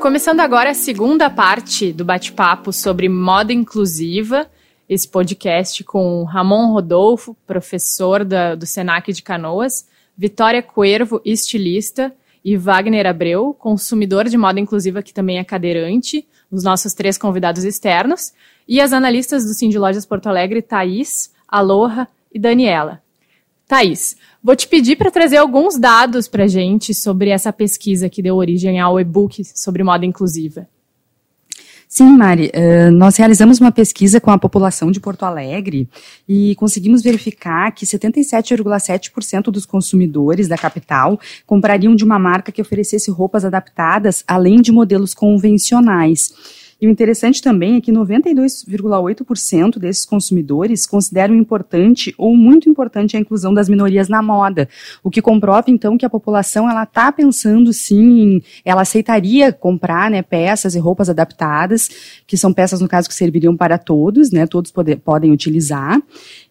Começando agora a segunda parte do bate-papo sobre moda inclusiva, esse podcast com Ramon Rodolfo, professor da, do Senac de Canoas, Vitória Cuervo, estilista, e Wagner Abreu, consumidor de moda inclusiva que também é cadeirante, os nossos três convidados externos, e as analistas do Cindy Lojas Porto Alegre, Thaís, Aloha e Daniela. Thaís, vou te pedir para trazer alguns dados para a gente sobre essa pesquisa que deu origem ao e-book sobre moda inclusiva. Sim, Mari, uh, nós realizamos uma pesquisa com a população de Porto Alegre e conseguimos verificar que 77,7% dos consumidores da capital comprariam de uma marca que oferecesse roupas adaptadas, além de modelos convencionais. E o interessante também é que 92,8% desses consumidores consideram importante ou muito importante a inclusão das minorias na moda, o que comprova então que a população ela está pensando sim, ela aceitaria comprar né, peças e roupas adaptadas, que são peças no caso que serviriam para todos, né, todos podem utilizar.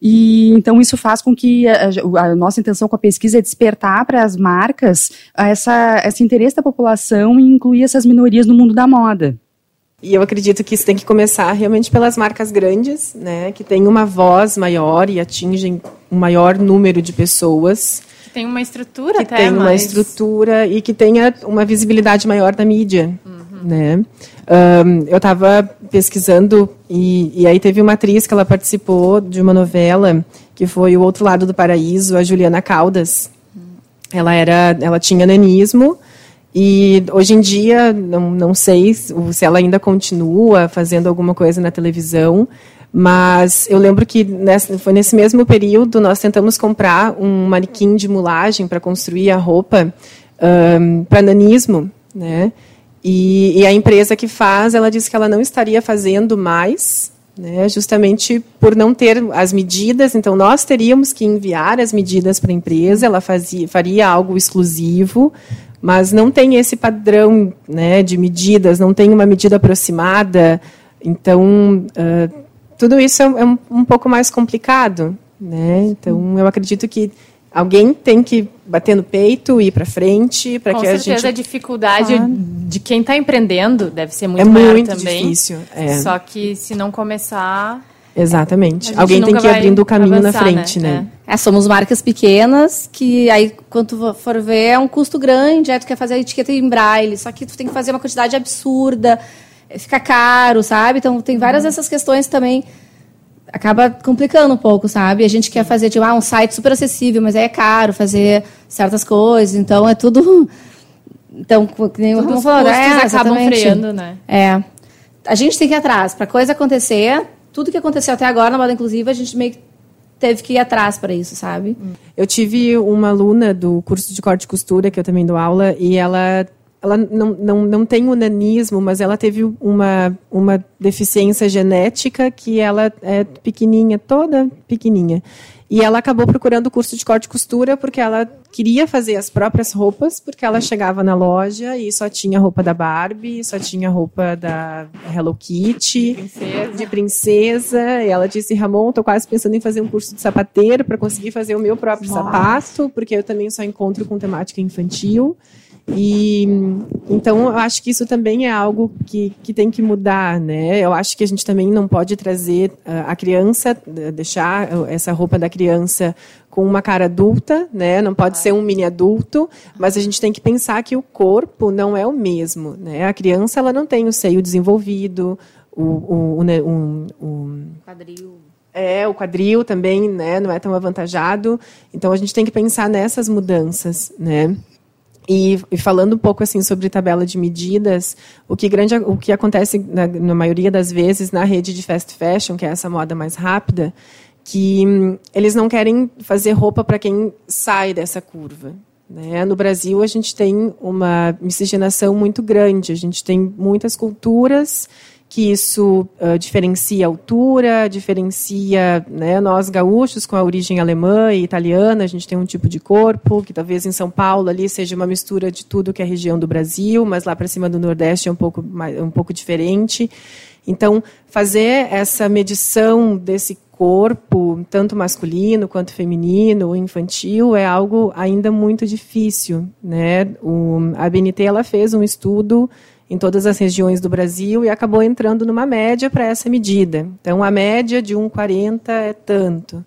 E então isso faz com que a, a nossa intenção com a pesquisa é despertar para as marcas essa, esse interesse da população em incluir essas minorias no mundo da moda. E eu acredito que isso tem que começar realmente pelas marcas grandes, né, que têm uma voz maior e atingem um maior número de pessoas. Que tem uma estrutura que até tem uma estrutura e que tenha uma visibilidade maior na mídia, uhum. né? Um, eu estava pesquisando e, e aí teve uma atriz que ela participou de uma novela que foi o Outro Lado do Paraíso, a Juliana Caldas. Uhum. Ela era, ela tinha nanismo e hoje em dia, não, não sei se ela ainda continua fazendo alguma coisa na televisão, mas eu lembro que nessa, foi nesse mesmo período nós tentamos comprar um manequim de mulagem para construir a roupa um, para nanismo, né? E, e, a empresa que faz, ela disse que ela não estaria fazendo mais, né? Justamente por não ter as medidas. Então nós teríamos que enviar as medidas para a empresa. Ela fazia, faria algo exclusivo mas não tem esse padrão né, de medidas, não tem uma medida aproximada. Então, uh, tudo isso é, é um, um, pouco mais complicado. Né? Então, eu acredito que alguém tem que bater no peito e ir para frente para que a gente. Com certeza a dificuldade ah. de quem está empreendendo deve ser muito é maior muito também. difícil. É. Só que se não começar Exatamente. Alguém tem que ir abrindo o caminho avançar, na frente, né? né? É. é. somos marcas pequenas que aí, quando tu for ver, é um custo grande, aí tu quer fazer a etiqueta em braille, só que tu tem que fazer uma quantidade absurda, fica caro, sabe? Então tem várias uhum. dessas questões também acaba complicando um pouco, sabe? A gente quer fazer tipo, ah, um site super acessível, mas aí é caro fazer certas coisas, então é tudo então, nem o Ramon falou, é, acabam freando, né? É. A gente tem que ir atrás. Para coisa acontecer, tudo que aconteceu até agora na moda inclusiva, a gente meio que teve que ir atrás para isso, sabe? Eu tive uma aluna do curso de corte e costura, que eu também dou aula, e ela ela não, não, não tem o nanismo, mas ela teve uma, uma deficiência genética que ela é pequenininha, toda pequenininha. E ela acabou procurando o curso de corte e costura porque ela queria fazer as próprias roupas, porque ela chegava na loja e só tinha roupa da Barbie, só tinha roupa da Hello Kitty, princesa. de princesa. E ela disse: Ramon, estou quase pensando em fazer um curso de sapateiro para conseguir fazer o meu próprio Nossa. sapato, porque eu também só encontro com temática infantil. E então eu acho que isso também é algo que, que tem que mudar, né? Eu acho que a gente também não pode trazer uh, a criança, deixar essa roupa da criança com uma cara adulta, né? Não pode ser um mini adulto, mas a gente tem que pensar que o corpo não é o mesmo, né? A criança ela não tem o seio desenvolvido, o, o, o, o, o quadril é, o quadril também, né, não é tão avantajado. Então a gente tem que pensar nessas mudanças, né? E, e, falando um pouco assim sobre tabela de medidas, o que, grande, o que acontece na, na, maioria das vezes na rede de fast fashion, que é essa moda mais rápida, que hum, eles não querem fazer roupa para quem sai dessa curva. Né? No Brasil, a gente tem uma miscigenação muito grande, a gente tem muitas culturas que isso uh, diferencia a altura, diferencia né, nós gaúchos com a origem alemã e italiana, a gente tem um tipo de corpo, que talvez em São Paulo ali seja uma mistura de tudo que é região do Brasil, mas lá para cima do Nordeste é um pouco, mais, um pouco diferente. Então, fazer essa medição desse corpo, tanto masculino quanto feminino, infantil, é algo ainda muito difícil. Né? O, a BNT ela fez um estudo em todas as regiões do Brasil e acabou entrando numa média para essa medida. Então, a média de 1,40 é tanto.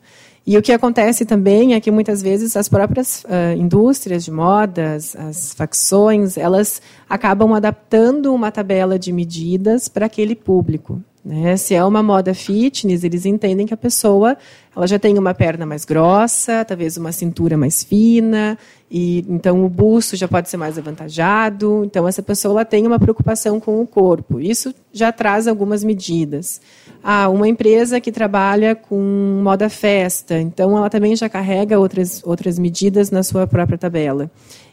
E o que acontece também é que muitas vezes as próprias uh, indústrias de modas, as facções, elas acabam adaptando uma tabela de medidas para aquele público. Né? Se é uma moda fitness, eles entendem que a pessoa ela já tem uma perna mais grossa, talvez uma cintura mais fina, e então o busto já pode ser mais avantajado. Então essa pessoa ela tem uma preocupação com o corpo. Isso já traz algumas medidas. Ah, uma empresa que trabalha com moda festa, então ela também já carrega outras outras medidas na sua própria tabela.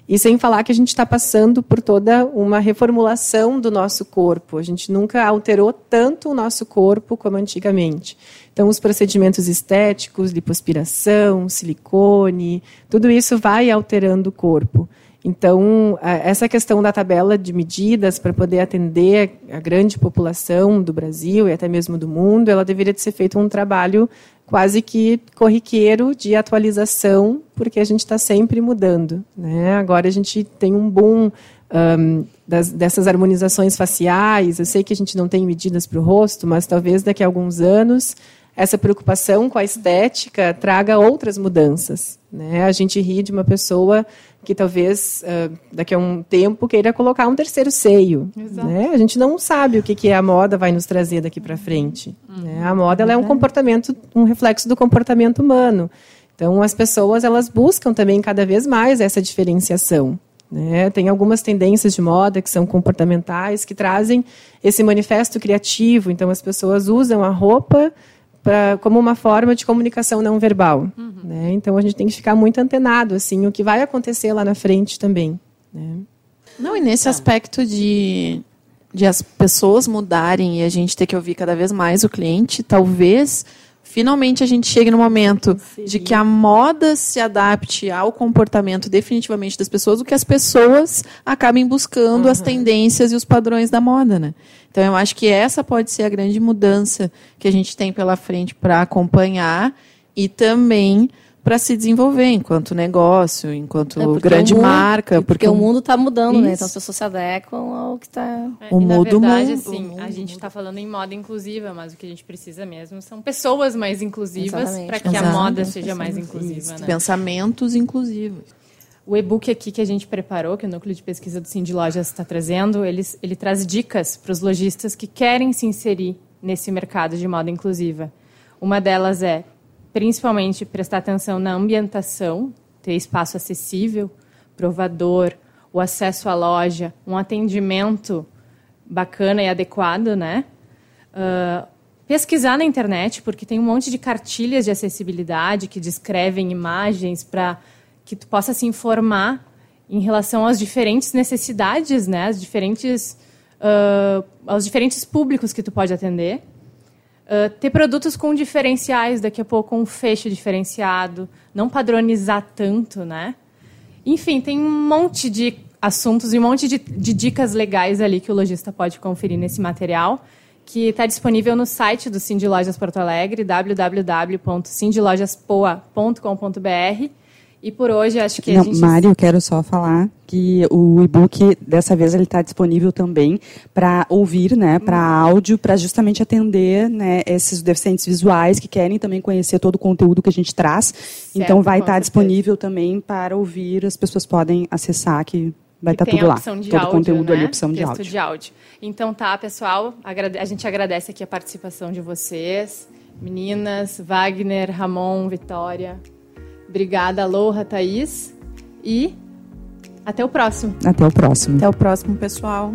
E sem falar que a gente está passando por toda uma reformulação do nosso corpo. A gente nunca alterou tanto o nosso corpo como antigamente. Então, os procedimentos estéticos, lipoaspiração, silicone, tudo isso vai alterando o corpo. Então, essa questão da tabela de medidas para poder atender a grande população do Brasil e até mesmo do mundo, ela deveria ser feito um trabalho quase que corriqueiro de atualização, porque a gente está sempre mudando. Né? Agora a gente tem um boom um, das, dessas harmonizações faciais. Eu sei que a gente não tem medidas para o rosto, mas talvez daqui a alguns anos essa preocupação com a estética traga outras mudanças. Né? A gente ri de uma pessoa que talvez uh, daqui a um tempo queira colocar um terceiro seio. Né? A gente não sabe o que, que a moda vai nos trazer daqui para frente. Uhum. Né? A moda é um comportamento, um reflexo do comportamento humano. Então as pessoas elas buscam também cada vez mais essa diferenciação. Né? Tem algumas tendências de moda que são comportamentais que trazem esse manifesto criativo. Então as pessoas usam a roupa pra, como uma forma de comunicação não verbal. Uhum. Né? Então a gente tem que ficar muito antenado assim o que vai acontecer lá na frente também. Né? Não, e nesse tá. aspecto de, de as pessoas mudarem e a gente ter que ouvir cada vez mais o cliente, talvez finalmente a gente chegue no momento Sim. de que a moda se adapte ao comportamento definitivamente das pessoas, o que as pessoas acabem buscando uhum. as tendências e os padrões da moda, né? Então eu acho que essa pode ser a grande mudança que a gente tem pela frente para acompanhar e também para se desenvolver enquanto negócio, enquanto é grande mundo, marca. Porque, porque o mundo está mudando, Isso. né? Então as pessoas se adequam ao que está. É, o mundo na verdade, mundo, assim, a gente está falando em moda inclusiva, mas o que a gente precisa mesmo são pessoas mais inclusivas para que Exatamente. a moda seja mais inclusiva. Né? Pensamentos inclusivos. O e-book aqui que a gente preparou, que o Núcleo de Pesquisa do Sim de Lojas está trazendo, ele, ele traz dicas para os lojistas que querem se inserir nesse mercado de moda inclusiva. Uma delas é principalmente prestar atenção na ambientação, ter espaço acessível, provador, o acesso à loja, um atendimento bacana e adequado, né? Uh, pesquisar na internet, porque tem um monte de cartilhas de acessibilidade que descrevem imagens para que tu possa se informar em relação às diferentes necessidades, né? As diferentes, uh, aos diferentes públicos que tu pode atender. Uh, ter produtos com diferenciais, daqui a pouco um fecho diferenciado, não padronizar tanto, né? Enfim, tem um monte de assuntos e um monte de, de dicas legais ali que o lojista pode conferir nesse material, que está disponível no site do Cindy Lojas Porto Alegre, www.cindylojaspoa.com.br e por hoje acho que Não, a gente. Mário, eu quero só falar que o e-book dessa vez ele está disponível também para ouvir, né, para hum. áudio, para justamente atender, né, esses deficientes visuais que querem também conhecer todo o conteúdo que a gente traz. Certo, então vai estar tá disponível também para ouvir, as pessoas podem acessar que vai estar tá tudo lá. Todo o conteúdo né? ali, opção de áudio. de áudio. Então tá, pessoal, a gente agradece aqui a participação de vocês, meninas, Wagner, Ramon, Vitória. Obrigada, Aloha, Thaís. E até o próximo. Até o próximo. Até o próximo, pessoal.